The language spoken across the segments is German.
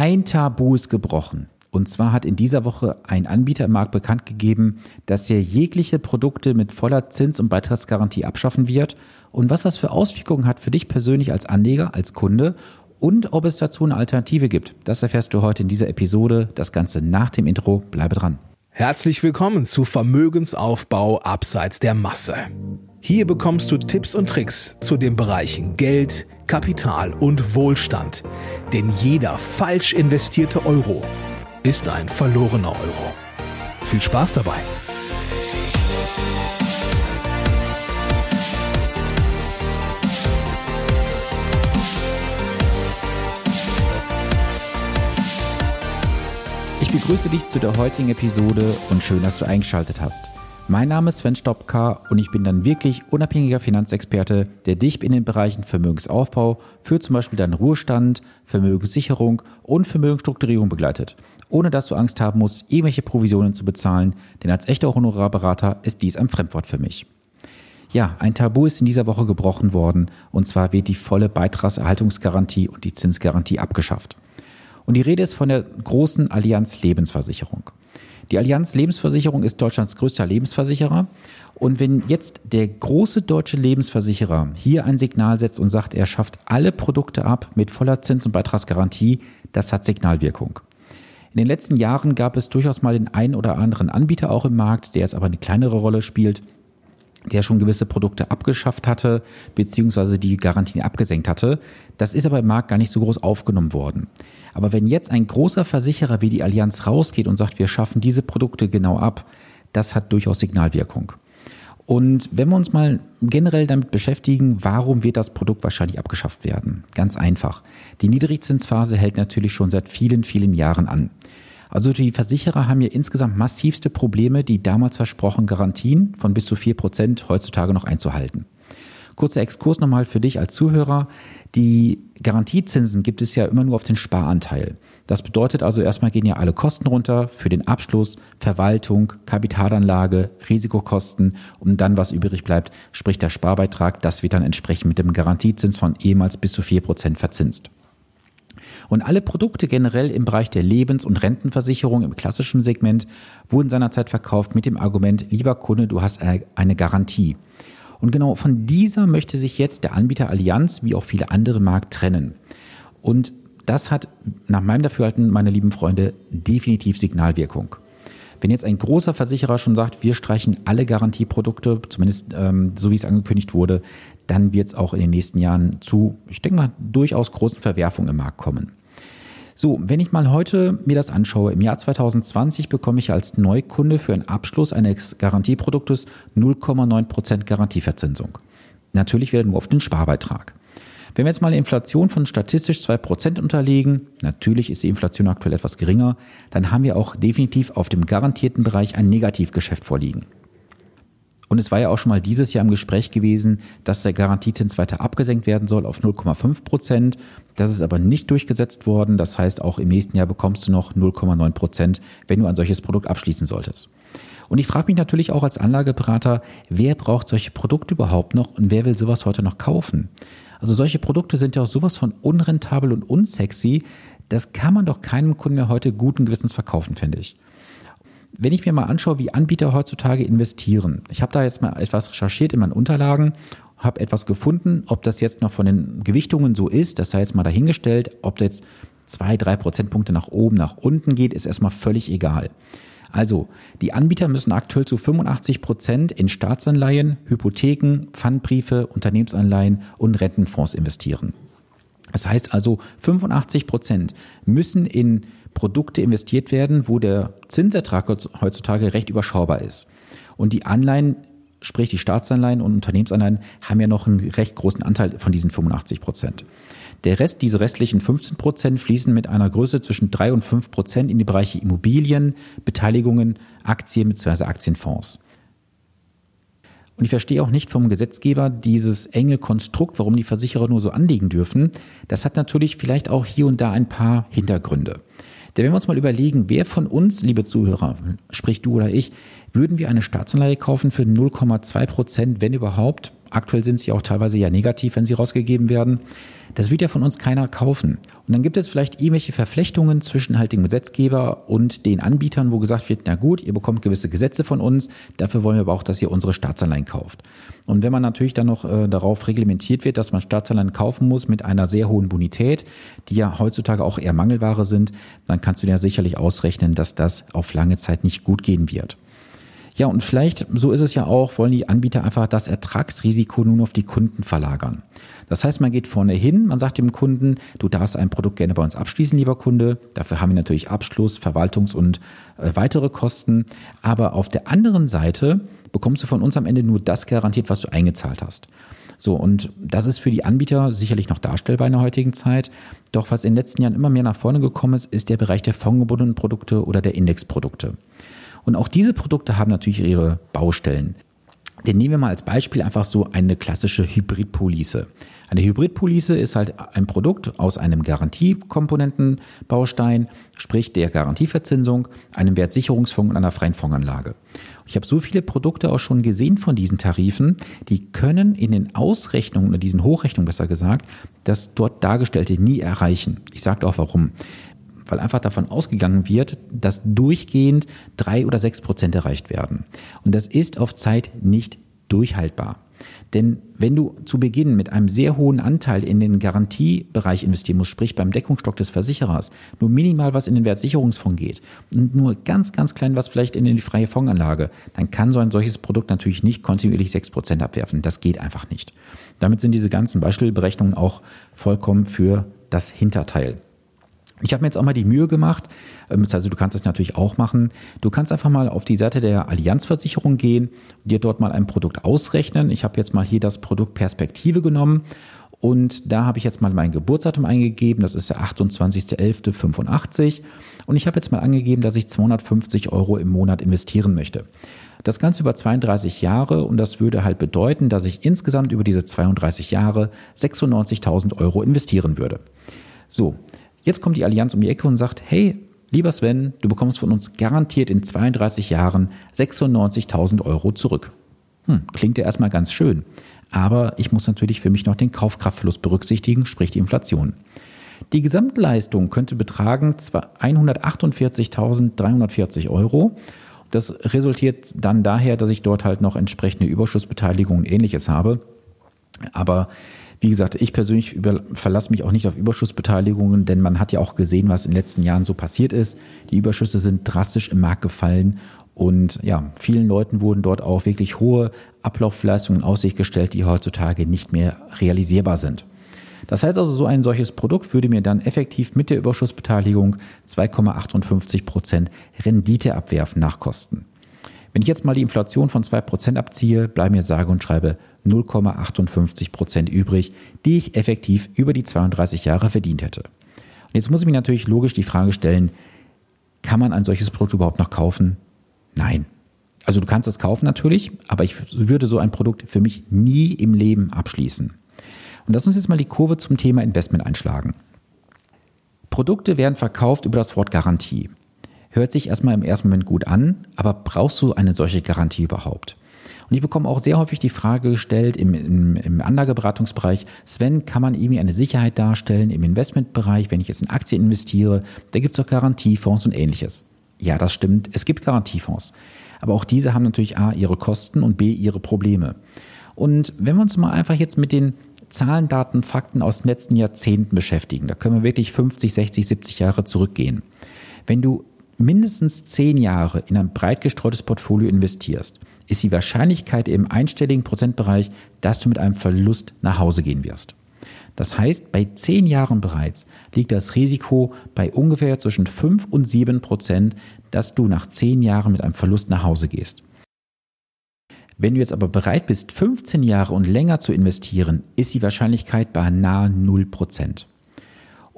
Ein Tabu ist gebrochen. Und zwar hat in dieser Woche ein Anbieter im Markt bekannt gegeben, dass er jegliche Produkte mit voller Zins- und Beitragsgarantie abschaffen wird und was das für Auswirkungen hat für dich persönlich als Anleger, als Kunde und ob es dazu eine Alternative gibt. Das erfährst du heute in dieser Episode. Das Ganze nach dem Intro. Bleibe dran. Herzlich willkommen zu Vermögensaufbau abseits der Masse. Hier bekommst du Tipps und Tricks zu den Bereichen Geld, Kapital und Wohlstand. Denn jeder falsch investierte Euro ist ein verlorener Euro. Viel Spaß dabei! Ich begrüße dich zu der heutigen Episode und schön, dass du eingeschaltet hast. Mein Name ist Sven Stopka und ich bin dann wirklich unabhängiger Finanzexperte, der dich in den Bereichen Vermögensaufbau für zum Beispiel deinen Ruhestand, Vermögenssicherung und Vermögensstrukturierung begleitet, ohne dass du Angst haben musst, irgendwelche Provisionen zu bezahlen, denn als echter Honorarberater ist dies ein Fremdwort für mich. Ja, ein Tabu ist in dieser Woche gebrochen worden und zwar wird die volle Beitragserhaltungsgarantie und die Zinsgarantie abgeschafft. Und die Rede ist von der großen Allianz Lebensversicherung. Die Allianz Lebensversicherung ist Deutschlands größter Lebensversicherer. Und wenn jetzt der große deutsche Lebensversicherer hier ein Signal setzt und sagt, er schafft alle Produkte ab mit voller Zins- und Beitragsgarantie, das hat Signalwirkung. In den letzten Jahren gab es durchaus mal den einen oder anderen Anbieter auch im Markt, der jetzt aber eine kleinere Rolle spielt, der schon gewisse Produkte abgeschafft hatte, beziehungsweise die Garantien abgesenkt hatte. Das ist aber im Markt gar nicht so groß aufgenommen worden. Aber wenn jetzt ein großer Versicherer wie die Allianz rausgeht und sagt, wir schaffen diese Produkte genau ab, das hat durchaus Signalwirkung. Und wenn wir uns mal generell damit beschäftigen, warum wird das Produkt wahrscheinlich abgeschafft werden? Ganz einfach. Die Niedrigzinsphase hält natürlich schon seit vielen, vielen Jahren an. Also die Versicherer haben hier insgesamt massivste Probleme, die damals versprochenen Garantien von bis zu vier Prozent heutzutage noch einzuhalten. Kurzer Exkurs nochmal für dich als Zuhörer. Die Garantiezinsen gibt es ja immer nur auf den Sparanteil. Das bedeutet also erstmal gehen ja alle Kosten runter für den Abschluss, Verwaltung, Kapitalanlage, Risikokosten und dann was übrig bleibt, sprich der Sparbeitrag, das wird dann entsprechend mit dem Garantiezins von ehemals bis zu vier Prozent verzinst. Und alle Produkte generell im Bereich der Lebens- und Rentenversicherung im klassischen Segment wurden seinerzeit verkauft mit dem Argument, lieber Kunde, du hast eine Garantie. Und genau von dieser möchte sich jetzt der Anbieter Allianz wie auch viele andere Markt trennen. Und das hat nach meinem Dafürhalten, meine lieben Freunde, definitiv Signalwirkung. Wenn jetzt ein großer Versicherer schon sagt, wir streichen alle Garantieprodukte, zumindest ähm, so wie es angekündigt wurde, dann wird es auch in den nächsten Jahren zu, ich denke mal, durchaus großen Verwerfungen im Markt kommen. So, wenn ich mal heute mir das anschaue, im Jahr 2020 bekomme ich als Neukunde für einen Abschluss eines Garantieproduktes 0,9% Garantieverzinsung. Natürlich wieder nur auf den Sparbeitrag. Wenn wir jetzt mal eine Inflation von statistisch 2% unterlegen, natürlich ist die Inflation aktuell etwas geringer, dann haben wir auch definitiv auf dem garantierten Bereich ein Negativgeschäft vorliegen. Und es war ja auch schon mal dieses Jahr im Gespräch gewesen, dass der Garantiezins weiter abgesenkt werden soll auf 0,5 Prozent. Das ist aber nicht durchgesetzt worden. Das heißt, auch im nächsten Jahr bekommst du noch 0,9 Prozent, wenn du ein solches Produkt abschließen solltest. Und ich frage mich natürlich auch als Anlageberater, wer braucht solche Produkte überhaupt noch und wer will sowas heute noch kaufen? Also solche Produkte sind ja auch sowas von unrentabel und unsexy. Das kann man doch keinem Kunden heute guten Gewissens verkaufen, finde ich. Wenn ich mir mal anschaue, wie Anbieter heutzutage investieren, ich habe da jetzt mal etwas recherchiert in meinen Unterlagen, habe etwas gefunden, ob das jetzt noch von den Gewichtungen so ist, das sei jetzt mal dahingestellt, ob jetzt zwei, drei Prozentpunkte nach oben, nach unten geht, ist erstmal völlig egal. Also, die Anbieter müssen aktuell zu 85 Prozent in Staatsanleihen, Hypotheken, Pfandbriefe, Unternehmensanleihen und Rentenfonds investieren. Das heißt also, 85 Prozent müssen in Produkte investiert werden, wo der Zinsertrag heutzutage recht überschaubar ist. Und die Anleihen, sprich die Staatsanleihen und Unternehmensanleihen, haben ja noch einen recht großen Anteil von diesen 85 Prozent. Der Rest, diese restlichen 15 Prozent, fließen mit einer Größe zwischen 3 und 5 Prozent in die Bereiche Immobilien, Beteiligungen, Aktien bzw. Aktienfonds. Und ich verstehe auch nicht vom Gesetzgeber dieses enge Konstrukt, warum die Versicherer nur so anlegen dürfen. Das hat natürlich vielleicht auch hier und da ein paar Hintergründe. Denn wenn wir uns mal überlegen, wer von uns, liebe Zuhörer, sprich du oder ich, würden wir eine Staatsanleihe kaufen für 0,2 Prozent, wenn überhaupt, aktuell sind sie auch teilweise ja negativ, wenn sie rausgegeben werden. Das wird ja von uns keiner kaufen. Und dann gibt es vielleicht irgendwelche Verflechtungen zwischen halt dem Gesetzgeber und den Anbietern, wo gesagt wird, na gut, ihr bekommt gewisse Gesetze von uns, dafür wollen wir aber auch, dass ihr unsere Staatsanleihen kauft. Und wenn man natürlich dann noch äh, darauf reglementiert wird, dass man Staatsanleihen kaufen muss mit einer sehr hohen Bonität, die ja heutzutage auch eher Mangelware sind, dann kannst du dir sicherlich ausrechnen, dass das auf lange Zeit nicht gut gehen wird. Ja, und vielleicht, so ist es ja auch, wollen die Anbieter einfach das Ertragsrisiko nun auf die Kunden verlagern. Das heißt, man geht vorne hin, man sagt dem Kunden, du darfst ein Produkt gerne bei uns abschließen, lieber Kunde. Dafür haben wir natürlich Abschluss, Verwaltungs- und äh, weitere Kosten. Aber auf der anderen Seite bekommst du von uns am Ende nur das garantiert, was du eingezahlt hast. So, und das ist für die Anbieter sicherlich noch darstellbar in der heutigen Zeit. Doch was in den letzten Jahren immer mehr nach vorne gekommen ist, ist der Bereich der fondgebundenen Produkte oder der Indexprodukte. Und auch diese Produkte haben natürlich ihre Baustellen. Denn nehmen wir mal als Beispiel einfach so eine klassische Hybridpolice. Eine Hybridpolice ist halt ein Produkt aus einem Garantiekomponentenbaustein, sprich der Garantieverzinsung, einem Wertsicherungsfonds und einer freien Fondsanlage. Ich habe so viele Produkte auch schon gesehen von diesen Tarifen, die können in den Ausrechnungen oder diesen Hochrechnungen besser gesagt, das dort dargestellte nie erreichen. Ich sage auch warum weil einfach davon ausgegangen wird, dass durchgehend drei oder sechs Prozent erreicht werden. Und das ist auf Zeit nicht durchhaltbar. Denn wenn du zu Beginn mit einem sehr hohen Anteil in den Garantiebereich investieren musst, sprich beim Deckungsstock des Versicherers, nur minimal was in den Wertsicherungsfonds geht und nur ganz, ganz klein was vielleicht in die freie Fondsanlage, dann kann so ein solches Produkt natürlich nicht kontinuierlich 6% abwerfen. Das geht einfach nicht. Damit sind diese ganzen Beispielberechnungen auch vollkommen für das Hinterteil. Ich habe mir jetzt auch mal die Mühe gemacht, also du kannst es natürlich auch machen. Du kannst einfach mal auf die Seite der Allianzversicherung gehen, dir dort mal ein Produkt ausrechnen. Ich habe jetzt mal hier das Produkt Perspektive genommen und da habe ich jetzt mal mein Geburtsdatum eingegeben, das ist der 28.11.85 und ich habe jetzt mal angegeben, dass ich 250 Euro im Monat investieren möchte. Das Ganze über 32 Jahre und das würde halt bedeuten, dass ich insgesamt über diese 32 Jahre 96.000 Euro investieren würde. So, Jetzt kommt die Allianz um die Ecke und sagt, hey, lieber Sven, du bekommst von uns garantiert in 32 Jahren 96.000 Euro zurück. Hm, klingt ja erstmal ganz schön. Aber ich muss natürlich für mich noch den Kaufkraftverlust berücksichtigen, sprich die Inflation. Die Gesamtleistung könnte betragen 148.340 Euro. Das resultiert dann daher, dass ich dort halt noch entsprechende Überschussbeteiligung und ähnliches habe. Aber wie gesagt, ich persönlich über, verlasse mich auch nicht auf Überschussbeteiligungen, denn man hat ja auch gesehen, was in den letzten Jahren so passiert ist. Die Überschüsse sind drastisch im Markt gefallen und ja, vielen Leuten wurden dort auch wirklich hohe Ablaufleistungen in Aussicht gestellt, die heutzutage nicht mehr realisierbar sind. Das heißt also, so ein solches Produkt würde mir dann effektiv mit der Überschussbeteiligung 2,58 Prozent Rendite abwerfen nach Kosten. Wenn ich jetzt mal die Inflation von 2% abziehe, bleiben mir sage und schreibe 0,58% übrig, die ich effektiv über die 32 Jahre verdient hätte. Und jetzt muss ich mir natürlich logisch die Frage stellen, kann man ein solches Produkt überhaupt noch kaufen? Nein. Also du kannst es kaufen natürlich, aber ich würde so ein Produkt für mich nie im Leben abschließen. Und lass uns jetzt mal die Kurve zum Thema Investment einschlagen. Produkte werden verkauft über das Wort Garantie. Hört sich erstmal im ersten Moment gut an, aber brauchst du eine solche Garantie überhaupt? Und ich bekomme auch sehr häufig die Frage gestellt im, im, im Anlageberatungsbereich, Sven, kann man irgendwie eine Sicherheit darstellen im Investmentbereich, wenn ich jetzt in Aktien investiere? Da gibt es doch Garantiefonds und ähnliches. Ja, das stimmt, es gibt Garantiefonds. Aber auch diese haben natürlich A, ihre Kosten und B, ihre Probleme. Und wenn wir uns mal einfach jetzt mit den Zahlen, Daten, Fakten aus den letzten Jahrzehnten beschäftigen, da können wir wirklich 50, 60, 70 Jahre zurückgehen. Wenn du mindestens zehn Jahre in ein breit gestreutes Portfolio investierst, ist die Wahrscheinlichkeit im einstelligen Prozentbereich, dass du mit einem Verlust nach Hause gehen wirst. Das heißt, bei zehn Jahren bereits liegt das Risiko bei ungefähr zwischen fünf und sieben Prozent, dass du nach zehn Jahren mit einem Verlust nach Hause gehst. Wenn du jetzt aber bereit bist, 15 Jahre und länger zu investieren, ist die Wahrscheinlichkeit bei nahe 0 Prozent.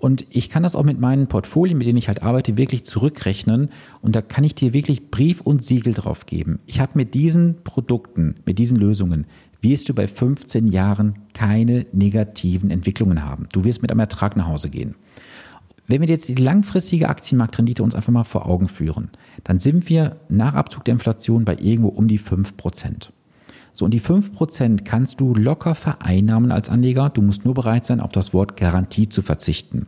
Und ich kann das auch mit meinen Portfolien, mit denen ich halt arbeite, wirklich zurückrechnen. Und da kann ich dir wirklich Brief und Siegel drauf geben. Ich habe mit diesen Produkten, mit diesen Lösungen, wirst du bei 15 Jahren keine negativen Entwicklungen haben. Du wirst mit einem Ertrag nach Hause gehen. Wenn wir jetzt die langfristige Aktienmarktrendite uns einfach mal vor Augen führen, dann sind wir nach Abzug der Inflation bei irgendwo um die 5%. So, und die 5% kannst du locker vereinnahmen als Anleger. Du musst nur bereit sein, auf das Wort Garantie zu verzichten.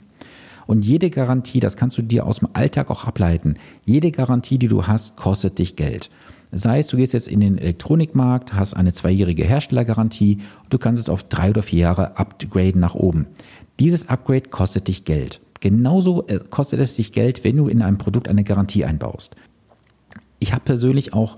Und jede Garantie, das kannst du dir aus dem Alltag auch ableiten, jede Garantie, die du hast, kostet dich Geld. Sei es, du gehst jetzt in den Elektronikmarkt, hast eine zweijährige Herstellergarantie und du kannst es auf drei oder vier Jahre upgraden nach oben. Dieses Upgrade kostet dich Geld. Genauso äh, kostet es dich Geld, wenn du in einem Produkt eine Garantie einbaust. Ich habe persönlich auch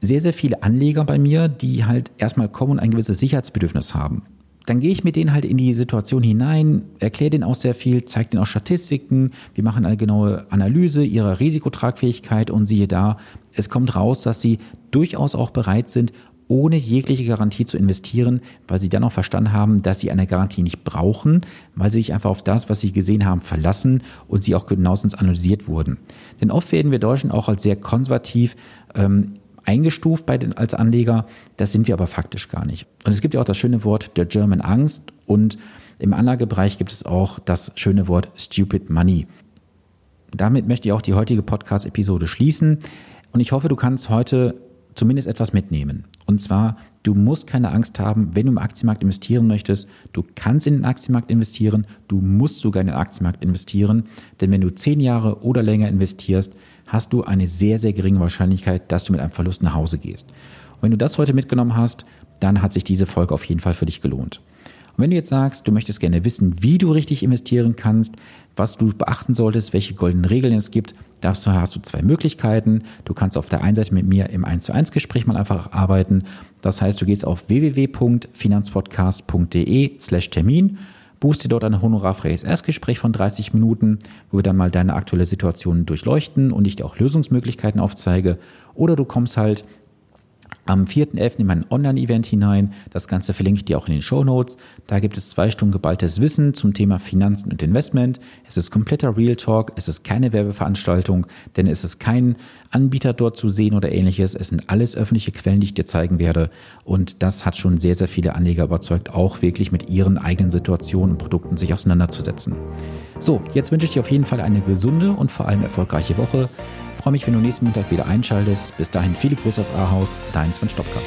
sehr, sehr viele Anleger bei mir, die halt erstmal kommen und ein gewisses Sicherheitsbedürfnis haben. Dann gehe ich mit denen halt in die Situation hinein, erkläre denen auch sehr viel, zeige denen auch Statistiken, wir machen eine genaue Analyse ihrer Risikotragfähigkeit und siehe da, es kommt raus, dass sie durchaus auch bereit sind, ohne jegliche Garantie zu investieren, weil sie dann auch verstanden haben, dass sie eine Garantie nicht brauchen, weil sie sich einfach auf das, was sie gesehen haben, verlassen und sie auch genauestens analysiert wurden. Denn oft werden wir Deutschen auch als sehr konservativ ähm, eingestuft bei den, als Anleger. Das sind wir aber faktisch gar nicht. Und es gibt ja auch das schöne Wort der German Angst und im Anlagebereich gibt es auch das schöne Wort Stupid Money. Damit möchte ich auch die heutige Podcast-Episode schließen. Und ich hoffe, du kannst heute zumindest etwas mitnehmen. Und zwar, du musst keine Angst haben, wenn du im Aktienmarkt investieren möchtest. Du kannst in den Aktienmarkt investieren, du musst sogar in den Aktienmarkt investieren. Denn wenn du zehn Jahre oder länger investierst, hast du eine sehr, sehr geringe Wahrscheinlichkeit, dass du mit einem Verlust nach Hause gehst. Und wenn du das heute mitgenommen hast, dann hat sich diese Folge auf jeden Fall für dich gelohnt. Und wenn du jetzt sagst, du möchtest gerne wissen, wie du richtig investieren kannst, was du beachten solltest, welche goldenen Regeln es gibt, dazu hast du zwei Möglichkeiten. Du kannst auf der einen Seite mit mir im 1 zu 1 Gespräch mal einfach arbeiten. Das heißt, du gehst auf www.finanzpodcast.de slash Termin buchst dir dort ein honorarfreies Erstgespräch von 30 Minuten, wo wir dann mal deine aktuelle Situation durchleuchten und ich dir auch Lösungsmöglichkeiten aufzeige. Oder du kommst halt am 4.11. in mein Online-Event hinein. Das Ganze verlinke ich dir auch in den Show Notes. Da gibt es zwei Stunden geballtes Wissen zum Thema Finanzen und Investment. Es ist kompletter Real Talk. Es ist keine Werbeveranstaltung, denn es ist kein Anbieter dort zu sehen oder ähnliches. Es sind alles öffentliche Quellen, die ich dir zeigen werde. Und das hat schon sehr, sehr viele Anleger überzeugt, auch wirklich mit ihren eigenen Situationen und Produkten sich auseinanderzusetzen. So, jetzt wünsche ich dir auf jeden Fall eine gesunde und vor allem erfolgreiche Woche freue mich, wenn du nächsten Montag wieder einschaltest. Bis dahin viele Grüße aus Ahaus, dein Sven Stopka.